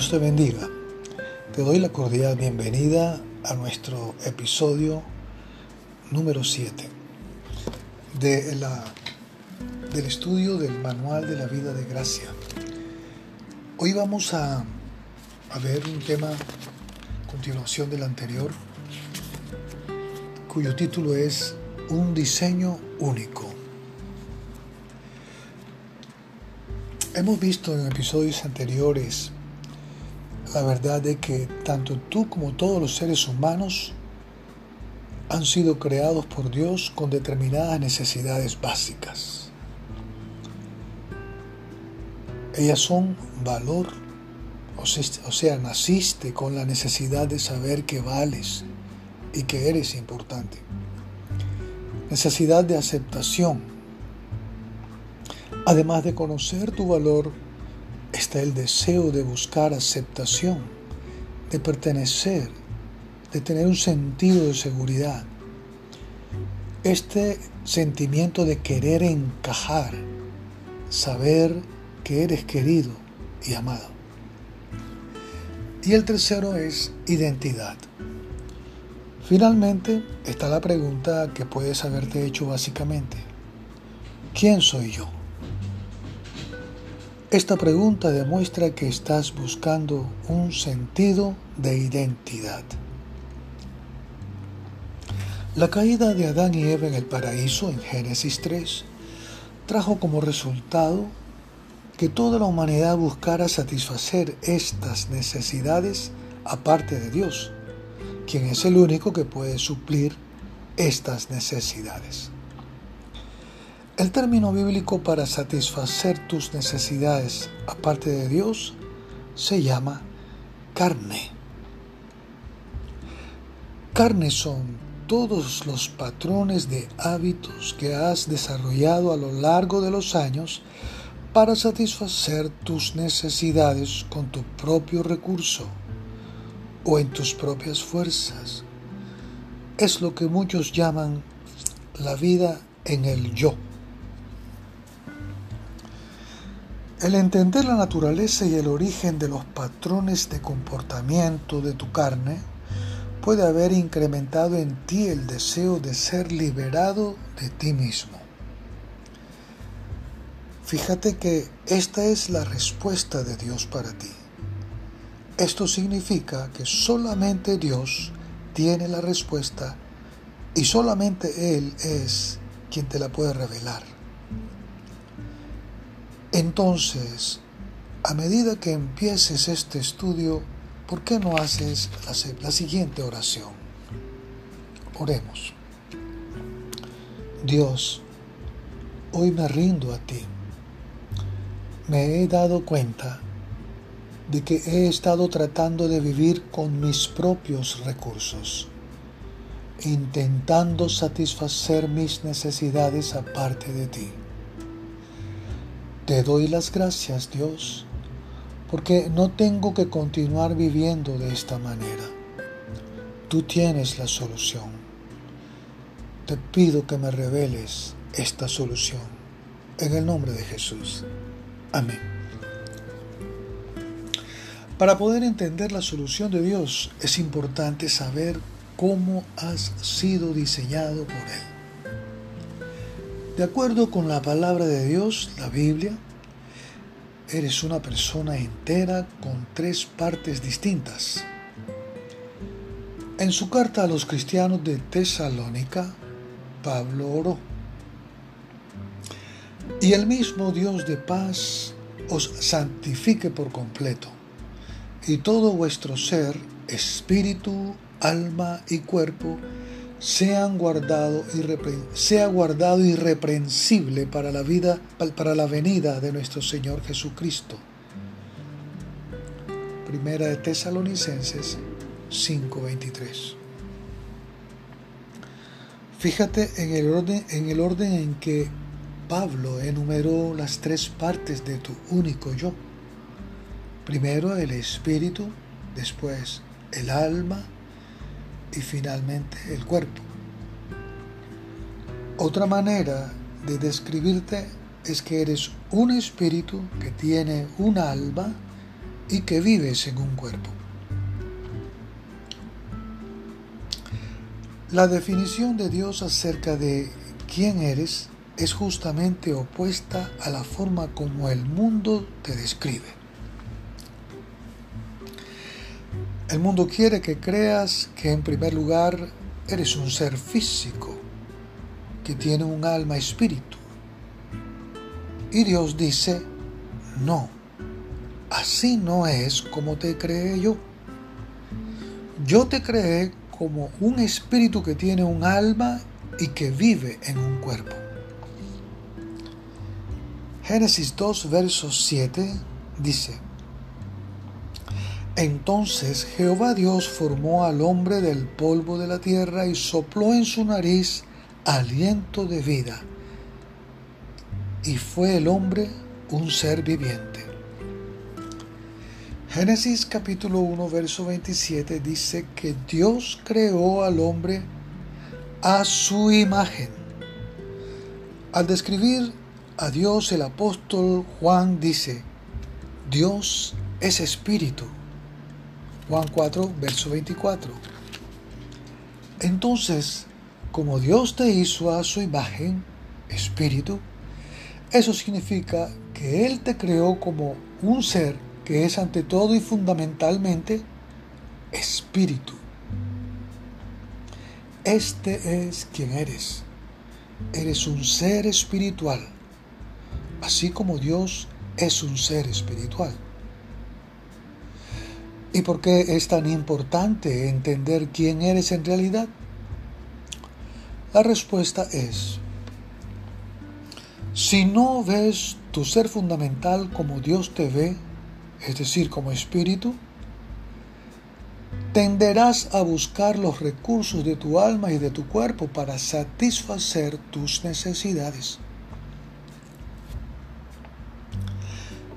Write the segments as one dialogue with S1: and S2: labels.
S1: Dios te bendiga. Te doy la cordial bienvenida a nuestro episodio número 7 de del estudio del Manual de la Vida de Gracia. Hoy vamos a, a ver un tema, continuación del anterior, cuyo título es Un diseño único. Hemos visto en episodios anteriores la verdad de que tanto tú como todos los seres humanos han sido creados por Dios con determinadas necesidades básicas. Ellas son valor, o sea, naciste con la necesidad de saber que vales y que eres importante. Necesidad de aceptación, Además de conocer tu valor, está el deseo de buscar aceptación, de pertenecer, de tener un sentido de seguridad. Este sentimiento de querer encajar, saber que eres querido y amado. Y el tercero es identidad. Finalmente está la pregunta que puedes haberte hecho básicamente. ¿Quién soy yo? Esta pregunta demuestra que estás buscando un sentido de identidad. La caída de Adán y Eva en el paraíso en Génesis 3 trajo como resultado que toda la humanidad buscara satisfacer estas necesidades aparte de Dios, quien es el único que puede suplir estas necesidades. El término bíblico para satisfacer tus necesidades aparte de Dios se llama carne. Carne son todos los patrones de hábitos que has desarrollado a lo largo de los años para satisfacer tus necesidades con tu propio recurso o en tus propias fuerzas. Es lo que muchos llaman la vida en el yo. El entender la naturaleza y el origen de los patrones de comportamiento de tu carne puede haber incrementado en ti el deseo de ser liberado de ti mismo. Fíjate que esta es la respuesta de Dios para ti. Esto significa que solamente Dios tiene la respuesta y solamente Él es quien te la puede revelar. Entonces, a medida que empieces este estudio, ¿por qué no haces la, siguiente oración? Oremos. Dios, hoy me rindo a ti. Me he dado cuenta de que he estado tratando de vivir con mis propios recursos, intentando satisfacer mis necesidades aparte de ti. Te doy las gracias, Dios, porque no tengo que continuar viviendo de esta manera. Tú tienes la solución. Te pido que me reveles esta solución. En el nombre de Jesús. Amén. Para poder entender la solución de Dios es importante saber cómo has sido diseñado por Él. De acuerdo con la palabra de Dios, la Biblia, eres una persona entera con tres partes distintas. En su carta a los cristianos de Tesalónica, Pablo oró. Y el mismo Dios de paz os santifique por completo, y todo vuestro ser, espíritu, alma y cuerpo, guardado sea guardado irreprensible para la vida, para la venida de nuestro Señor Jesucristo. Primera de Tesalonicenses 5:23. Fíjate en el, orden, en el orden en que Pablo enumeró las tres partes de tu único yo. Primero el espíritu, después el alma, y finalmente el cuerpo. Otra manera de describirte es que eres un espíritu que tiene un alma y que vives en un cuerpo. La definición de Dios acerca de quién eres es justamente opuesta a la forma como el mundo te describe. El mundo quiere que creas que en primer lugar eres un ser físico, que tiene un alma espíritu. Y Dios dice, no, así no es como te creé yo. Yo te creé como un espíritu que tiene un alma y que vive en un cuerpo. Génesis 2, verso 7 dice, Entonces Jehová Dios formó al hombre del polvo de la tierra y sopló en su nariz aliento de vida, y fue el hombre un ser viviente. Génesis capítulo 1, verso 27 dice que Dios creó al hombre a su imagen. Al describir a Dios el apóstol Juan dice, Dios es espíritu. Juan 4, verso 24. Entonces, como Dios te hizo a su imagen, espíritu, eso significa que Él te creó como un ser que es ante todo y fundamentalmente espíritu. Este es quien eres. Eres un ser espiritual así como Dios es un ser espiritual. ¿Y por qué es tan importante entender quién eres en realidad? La respuesta es, si no ves tu ser fundamental como Dios te ve, es decir, como espíritu, tenderás a buscar los recursos de tu alma y de tu cuerpo para satisfacer tus necesidades.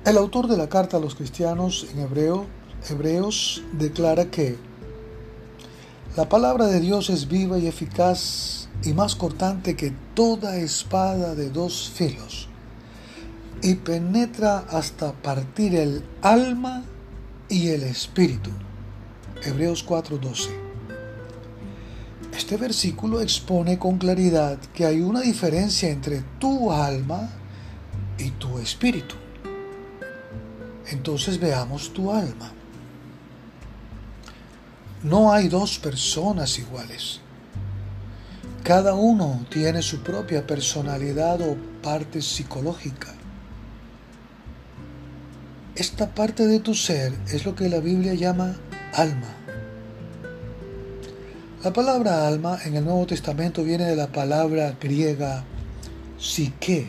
S1: El autor de la carta a los cristianos en hebreo, Hebreos declara que la palabra de Dios es viva y eficaz y más cortante que toda espada de dos filos y penetra hasta partir el alma y el espíritu. Hebreos 4:12. Este versículo expone con claridad que hay una diferencia entre tu alma y tu espíritu. Entonces veamos tu alma. No hay dos personas iguales. Cada uno tiene su propia personalidad o parte psicológica. Esta parte de tu ser es lo que la Biblia llama alma. La palabra alma en el Nuevo Testamento viene de la palabra griega psique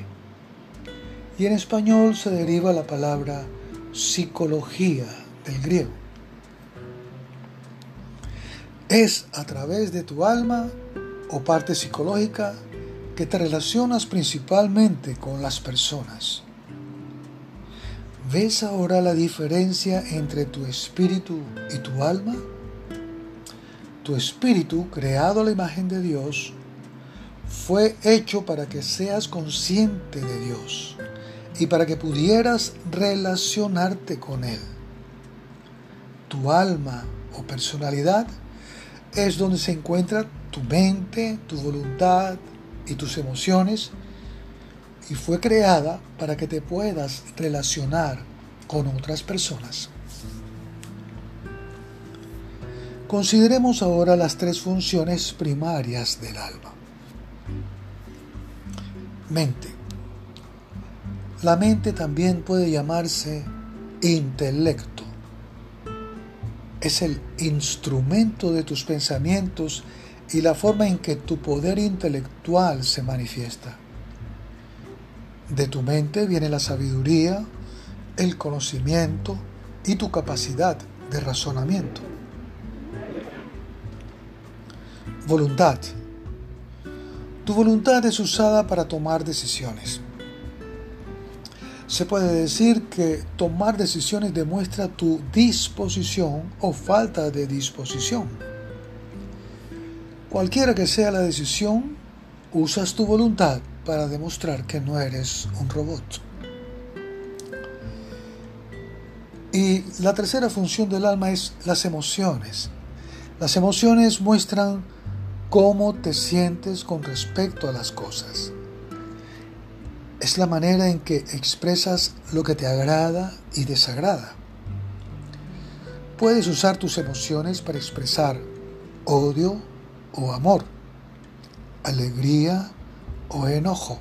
S1: y en español se deriva la palabra psicología del griego. Es a través de tu alma o parte psicológica que te relacionas principalmente con las personas. ¿Ves ahora la diferencia entre tu espíritu y tu alma? Tu espíritu, creado a la imagen de Dios, fue hecho para que seas consciente de Dios y para que pudieras relacionarte con Él. Tu alma o personalidad es donde se encuentra tu mente, tu voluntad y tus emociones y fue creada para que te puedas relacionar con otras personas. Consideremos ahora las tres funciones primarias del alma. Mente. La mente también puede llamarse intelecto. Es el instrumento de tus pensamientos y la forma en que tu poder intelectual se manifiesta. De tu mente viene la sabiduría, el conocimiento y tu capacidad de razonamiento. Voluntad. Tu voluntad es usada para tomar decisiones. Se puede decir que tomar decisiones demuestra tu disposición o falta de disposición. Cualquiera que sea la decisión, usas tu voluntad para demostrar que no eres un robot. Y la tercera función del alma es las emociones. Las emociones muestran cómo te sientes con respecto a las cosas. Es la manera en que expresas lo que te agrada y desagrada. Puedes usar tus emociones para expresar odio o amor, alegría o enojo,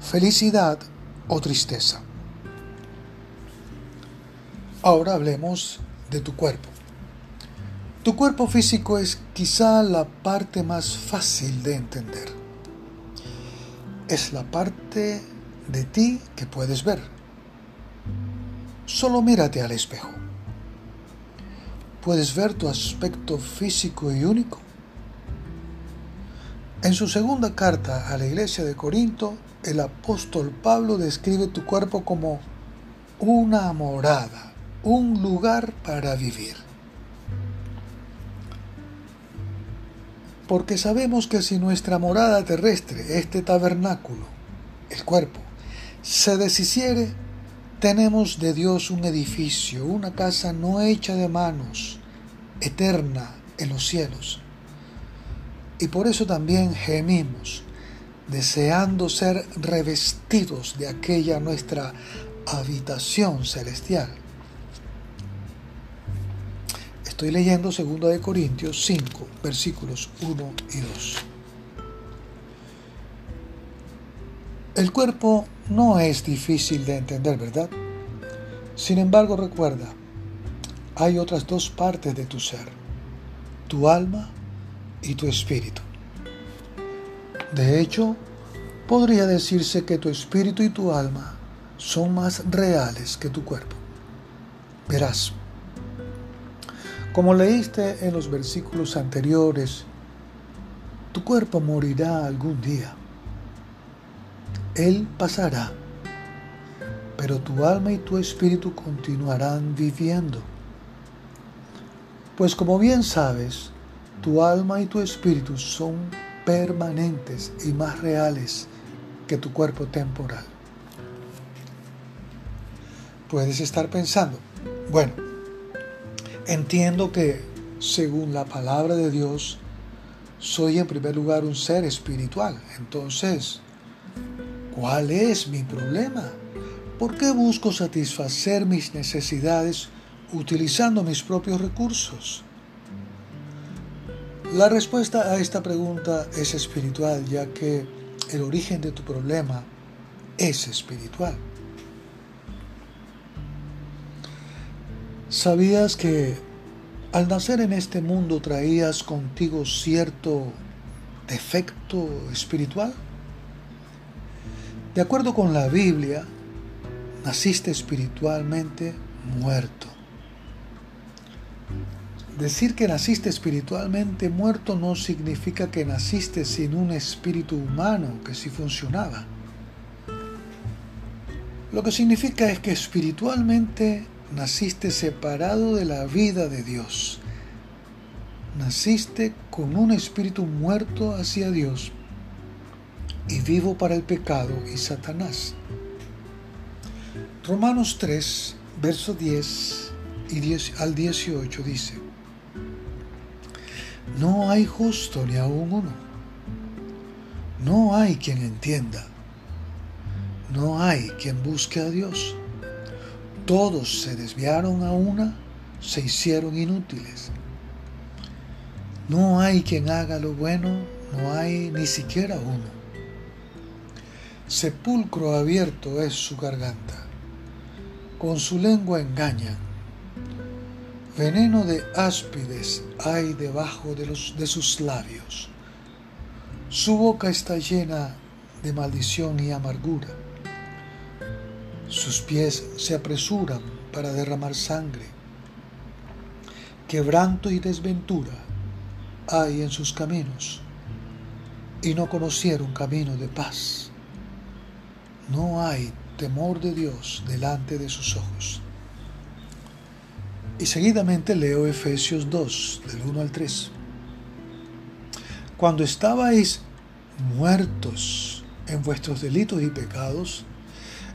S1: felicidad o tristeza. Ahora hablemos de tu cuerpo. Tu cuerpo físico es quizá la parte más fácil de entender. Es la parte de ti que puedes ver. Solo mírate al espejo. ¿Puedes ver tu aspecto físico y único? En su segunda carta a la iglesia de Corinto, el apóstol Pablo describe tu cuerpo como una morada, un lugar para vivir. Porque sabemos que si nuestra morada terrestre, este tabernáculo, el cuerpo, se deshiciere, tenemos de Dios un edificio, una casa no hecha de manos, eterna en los cielos. Y por eso también gemimos, deseando ser revestidos de aquella nuestra habitación celestial Estoy leyendo 2 de Corintios 5, versículos 1 y 2. El cuerpo no es difícil de entender, ¿verdad? Sin embargo, recuerda, hay otras dos partes de tu ser, tu alma y tu espíritu. De hecho, podría decirse que tu espíritu y tu alma son más reales que tu cuerpo. Verás, como leíste en los versículos anteriores, tu cuerpo morirá algún día. Él pasará, pero tu alma y tu espíritu continuarán viviendo. Pues como bien sabes, tu alma y tu espíritu son permanentes y más reales que tu cuerpo temporal. Puedes estar pensando, bueno, Entiendo que, según la palabra de Dios, soy en primer lugar un ser espiritual. Entonces, ¿cuál es mi problema? ¿Por qué busco satisfacer mis necesidades utilizando mis propios recursos? La respuesta a esta pregunta es espiritual, ya que el origen de tu problema es espiritual. ¿Sabías que al nacer en este mundo traías contigo cierto defecto espiritual? De acuerdo con la Biblia, naciste espiritualmente muerto. Decir que naciste espiritualmente muerto no significa que naciste sin un espíritu humano que sí funcionaba. Lo que significa es que espiritualmente naciste separado de la vida de Dios. Naciste con un espíritu muerto hacia Dios y vivo para el pecado y Satanás. Romanos 3, verso 10 y 10 al 18 dice, No hay justo ni aún uno, no hay quien entienda, no hay quien busque a Dios todos se desviaron a una, se hicieron inútiles. No hay quien haga lo bueno, no hay ni siquiera uno. Sepulcro abierto es su garganta, con su lengua engañan. Veneno de áspides hay debajo de, los, de sus labios. Su boca está llena de maldición y amargura sus pies se apresuran para derramar sangre. Quebranto y desventura hay en sus caminos, y no conocieron camino de paz. No hay temor de Dios delante de sus ojos. Y seguidamente leo Efesios 2, del 1 al 3. Cuando estabais muertos en vuestros delitos y pecados,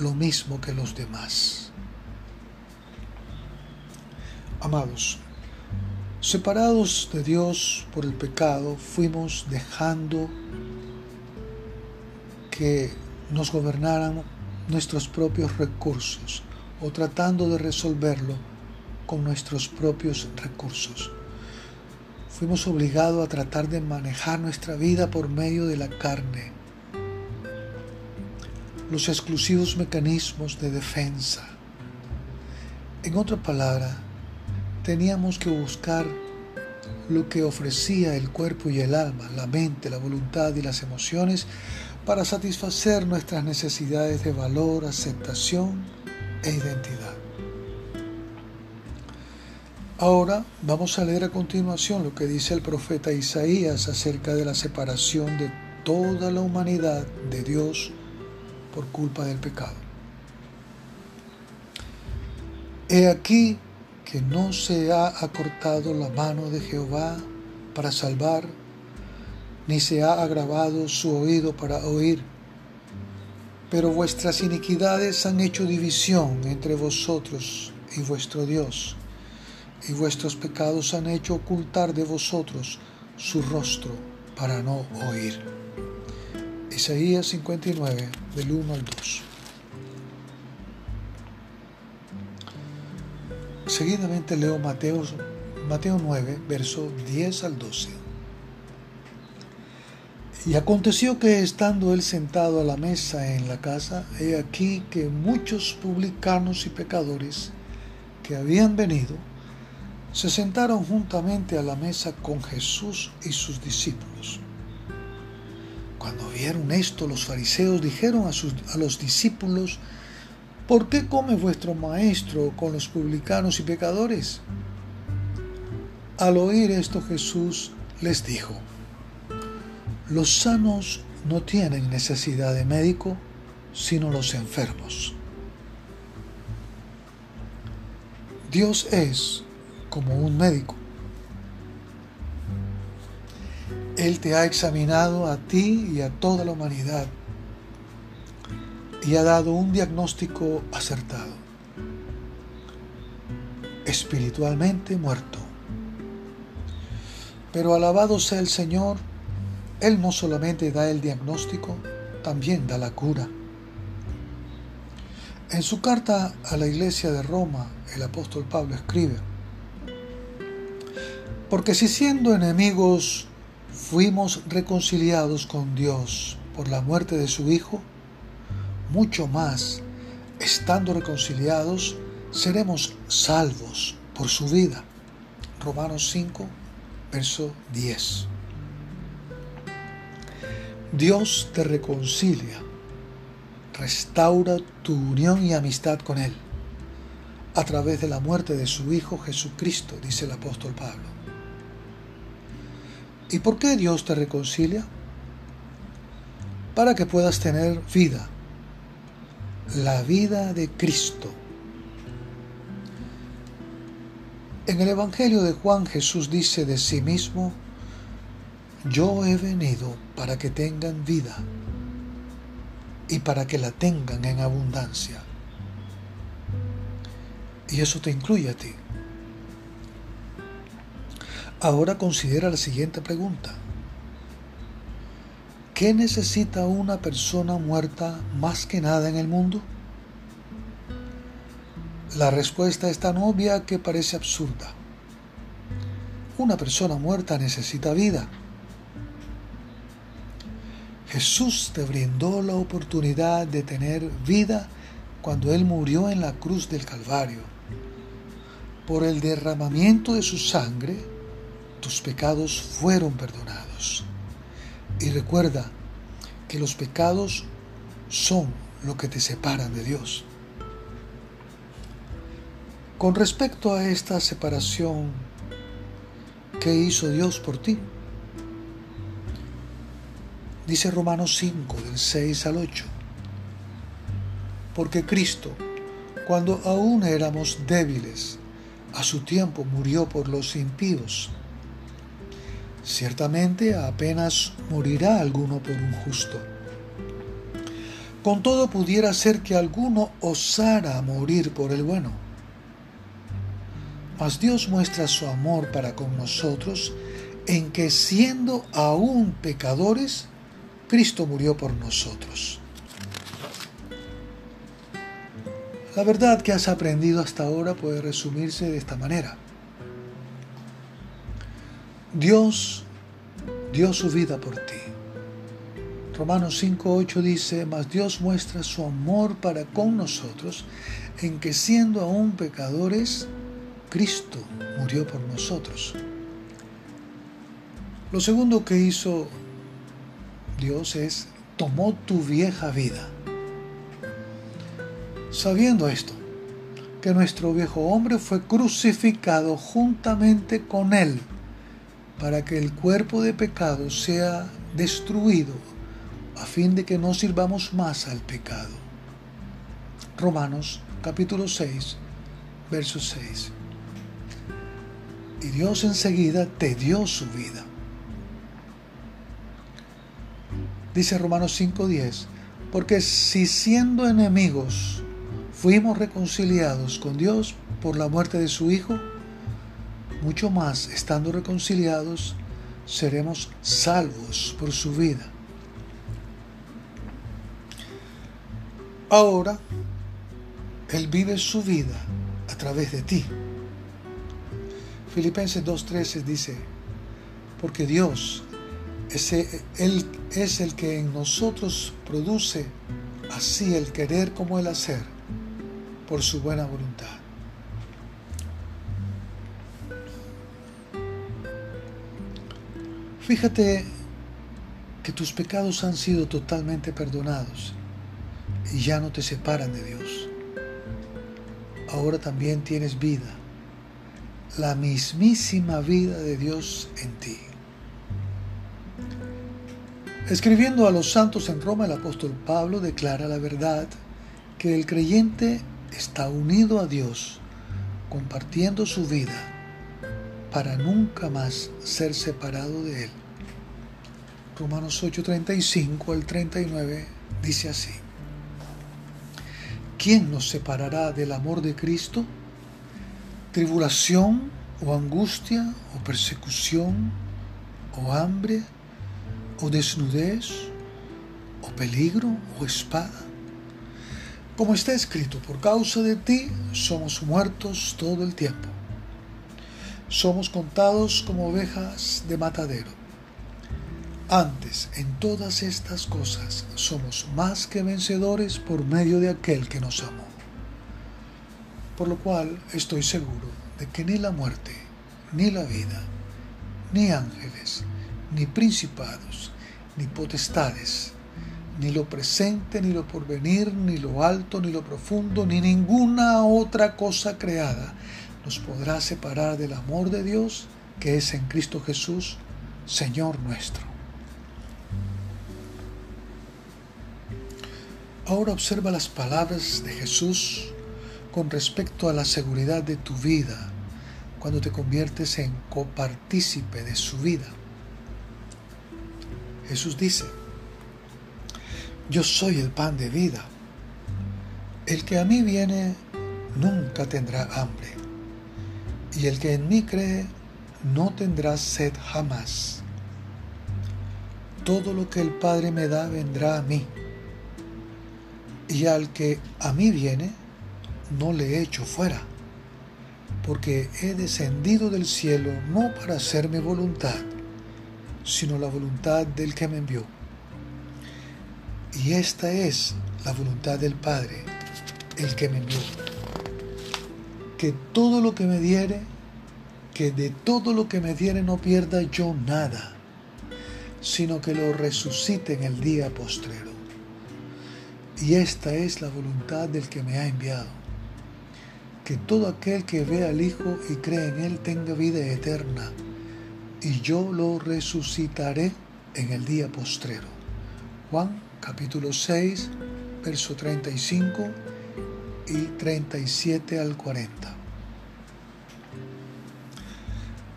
S1: lo mismo que los demás. Amados, separados de Dios por el pecado, fuimos dejando que nos gobernaran nuestros propios recursos o tratando de resolverlo con nuestros propios recursos. Fuimos obligados a tratar de manejar nuestra vida por medio de la carne, los exclusivos mecanismos de defensa. En otra palabra, teníamos que buscar lo que ofrecía el cuerpo y el alma, la mente, la voluntad y las emociones para satisfacer nuestras necesidades de valor, aceptación e identidad. Ahora vamos a leer a continuación lo que dice el profeta Isaías acerca de la separación de toda la humanidad de Dios por culpa del pecado. He aquí que no se ha acortado la mano de Jehová para salvar, ni se ha agravado su oído para oír. Pero vuestras iniquidades han hecho división entre vosotros y vuestro Dios, y vuestros pecados han hecho ocultar de vosotros su rostro para no oír. Isaías 59, del 1 al 2. Seguidamente leo Mateo, Mateo 9, verso 10 al 12. Y aconteció que estando él sentado a la mesa en la casa, he aquí que muchos publicanos y pecadores que habían venido, se sentaron juntamente a la mesa con Jesús y sus discípulos. Cuando vieron esto, los fariseos dijeron a, sus, a los discípulos, ¿Por qué come vuestro maestro con los publicanos y pecadores? Al oír esto Jesús les dijo, los sanos no tienen necesidad de médico, sino los enfermos. Dios es como un médico. Él te ha examinado a ti y a toda la humanidad y ha dado un diagnóstico acertado. Espiritualmente muerto. Pero alabado sea el Señor, Él no solamente da el diagnóstico, también da la cura. En su carta a la iglesia de Roma, el apóstol Pablo escribe, porque si siendo enemigos fuimos reconciliados con Dios por la muerte de su Hijo, mucho más, estando reconciliados, seremos salvos por su vida. Romanos 5, verso 10. Dios te reconcilia, restaura tu unión y amistad con Él a través de la muerte de su Hijo Jesucristo, dice el apóstol Pablo. ¿Y por qué Dios te reconcilia? Para que puedas tener vida la vida de Cristo. En el Evangelio de Juan Jesús dice de sí mismo, yo he venido para que tengan vida y para que la tengan en abundancia. Y eso te incluye a ti. Ahora considera la siguiente pregunta. ¿Qué necesita una persona muerta más que nada en el mundo? La respuesta es tan obvia que parece absurda. Una persona muerta necesita vida. Jesús te brindó la oportunidad de tener vida cuando Él murió en la cruz del Calvario. Por el derramamiento de su sangre, tus pecados fueron perdonados. Y recuerda que los pecados son lo que te separan de Dios. Con respecto a esta separación, ¿qué hizo Dios por ti? Dice Romanos 5, del 6 al 8. Porque Cristo, cuando aún éramos débiles, a su tiempo murió por los impíos. Ciertamente apenas morirá alguno por un justo. Con todo pudiera ser que alguno osara morir por el bueno. Mas Dios muestra su amor para con nosotros en que siendo aún pecadores, Cristo murió por nosotros. La verdad que has aprendido hasta ahora puede resumirse de esta manera. Dios dio su vida por ti. Romanos 5.8 dice, mas Dios muestra su amor para con nosotros en que siendo aún pecadores, Cristo murió por nosotros. Lo segundo que hizo Dios es, tomó tu vieja vida sabiendo esto, que nuestro viejo hombre fue crucificado juntamente con él, para que el cuerpo de pecado sea destruido, a fin de que no sirvamos más al pecado. Romanos capítulo 6, verso 6. Y Dios enseguida te dio su vida. Dice Romanos 5:10, porque si siendo enemigos fuimos reconciliados con Dios por la muerte de su Hijo, mucho más estando reconciliados, seremos salvos por su vida. Ahora, Él vive su vida a través de ti. Filipenses 2.13 dice, porque Dios es el, es el que en nosotros produce así el querer como el hacer por su buena voluntad. Fíjate que tus pecados han sido totalmente perdonados y ya no te separan de Dios. Ahora también tienes vida, la mismísima vida de Dios en ti. Escribiendo a los santos en Roma, el apóstol Pablo declara la verdad que el creyente está unido a Dios, compartiendo su vida para nunca más ser separado de Él. Romanos 8:35 al 39 dice así. ¿Quién nos separará del amor de Cristo? ¿Tribulación o angustia o persecución o hambre o desnudez o peligro o espada? Como está escrito, por causa de ti somos muertos todo el tiempo. Somos contados como ovejas de matadero. Antes, en todas estas cosas, somos más que vencedores por medio de aquel que nos amó. Por lo cual estoy seguro de que ni la muerte, ni la vida, ni ángeles, ni principados, ni potestades, ni lo presente, ni lo porvenir, ni lo alto, ni lo profundo, ni ninguna otra cosa creada nos podrá separar del amor de Dios que es en Cristo Jesús, Señor nuestro. Ahora observa las palabras de Jesús con respecto a la seguridad de tu vida cuando te conviertes en copartícipe de su vida. Jesús dice, yo soy el pan de vida. El que a mí viene nunca tendrá hambre, y el que en mí cree no tendrá sed jamás. Todo lo que el Padre me da vendrá a mí, y al que a mí viene, no le echo fuera, porque he descendido del cielo no para hacer mi voluntad, sino la voluntad del que me envió. Y esta es la voluntad del Padre, el que me envió. Que todo lo que me diere, que de todo lo que me diere no pierda yo nada, sino que lo resucite en el día postrero. Y esta es la voluntad del que me ha enviado, que todo aquel que ve al Hijo y cree en Él tenga vida eterna, y yo lo resucitaré en el día postrero. Juan capítulo 6, verso 35 y 37 al 40.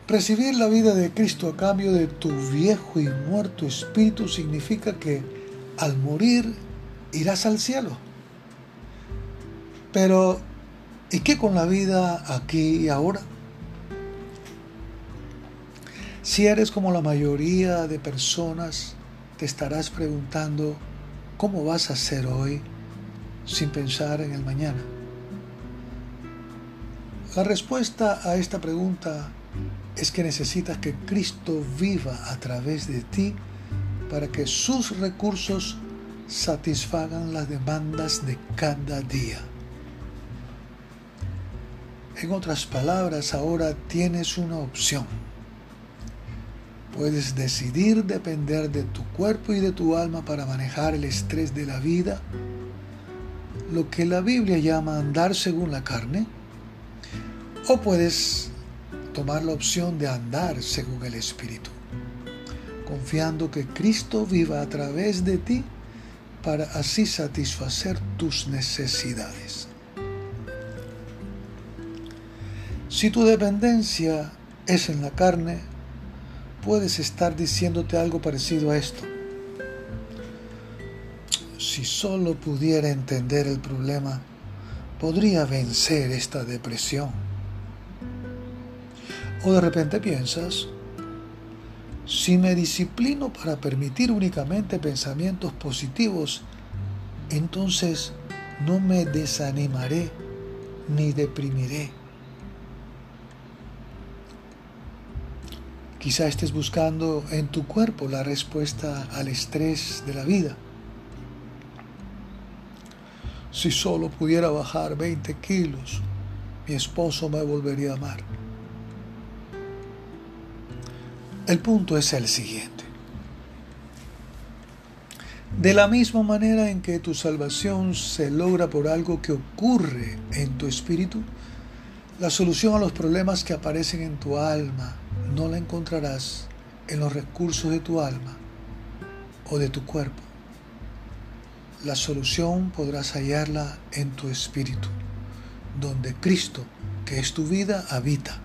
S1: Recibir la vida de Cristo a cambio de tu viejo y muerto espíritu significa que al morir irás al cielo. Pero, ¿y qué con la vida aquí y ahora? Si eres como la mayoría de personas, te estarás preguntando, ¿cómo vas a ser hoy sin pensar en el mañana? La respuesta a esta pregunta es que necesitas que Cristo viva a través de ti para que sus recursos satisfagan las demandas de cada día. En otras palabras, ahora tienes una opción. Puedes decidir depender de tu cuerpo y de tu alma para manejar el estrés de la vida, lo que la Biblia llama andar según la carne, o puedes tomar la opción de andar según el Espíritu, confiando que Cristo viva a través de ti para así satisfacer tus necesidades. Si tu dependencia es en la carne, puedes estar diciéndote algo parecido a esto. Si solo pudiera entender el problema, podría vencer esta depresión. O de repente piensas, si me disciplino para permitir únicamente pensamientos positivos, entonces no me desanimaré ni deprimiré. Quizá estés buscando en tu cuerpo la respuesta al estrés de la vida. Si solo pudiera bajar 20 kilos, mi esposo me volvería a amar. El punto es el siguiente. De la misma manera en que tu salvación se logra por algo que ocurre en tu espíritu, la solución a los problemas que aparecen en tu alma no la encontrarás en los recursos de tu alma o de tu cuerpo. La solución podrás hallarla en tu espíritu, donde Cristo, que es tu vida, habita.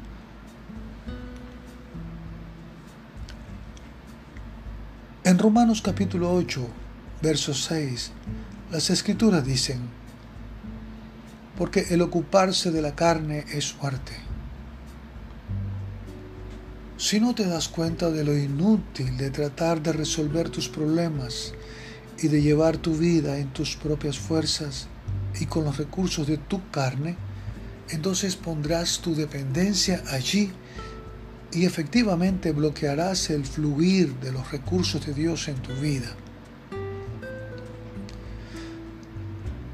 S1: En Romanos capítulo 8, verso 6, las escrituras dicen, porque el ocuparse de la carne es muerte. Si no te das cuenta de lo inútil de tratar de resolver tus problemas y de llevar tu vida en tus propias fuerzas y con los recursos de tu carne, entonces pondrás tu dependencia allí y efectivamente bloquearás el fluir de los recursos de Dios en tu vida.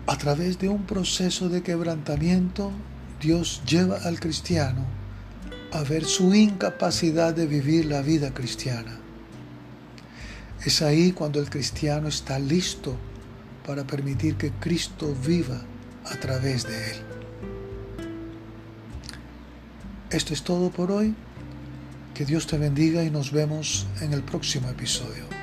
S1: A través de un proceso de quebrantamiento, Dios lleva al cristiano a ver su incapacidad de vivir la vida cristiana. Es ahí cuando el cristiano está listo para permitir que Cristo viva a través de él. Esto es todo por hoy. Que Dios te bendiga y nos vemos en el próximo episodio.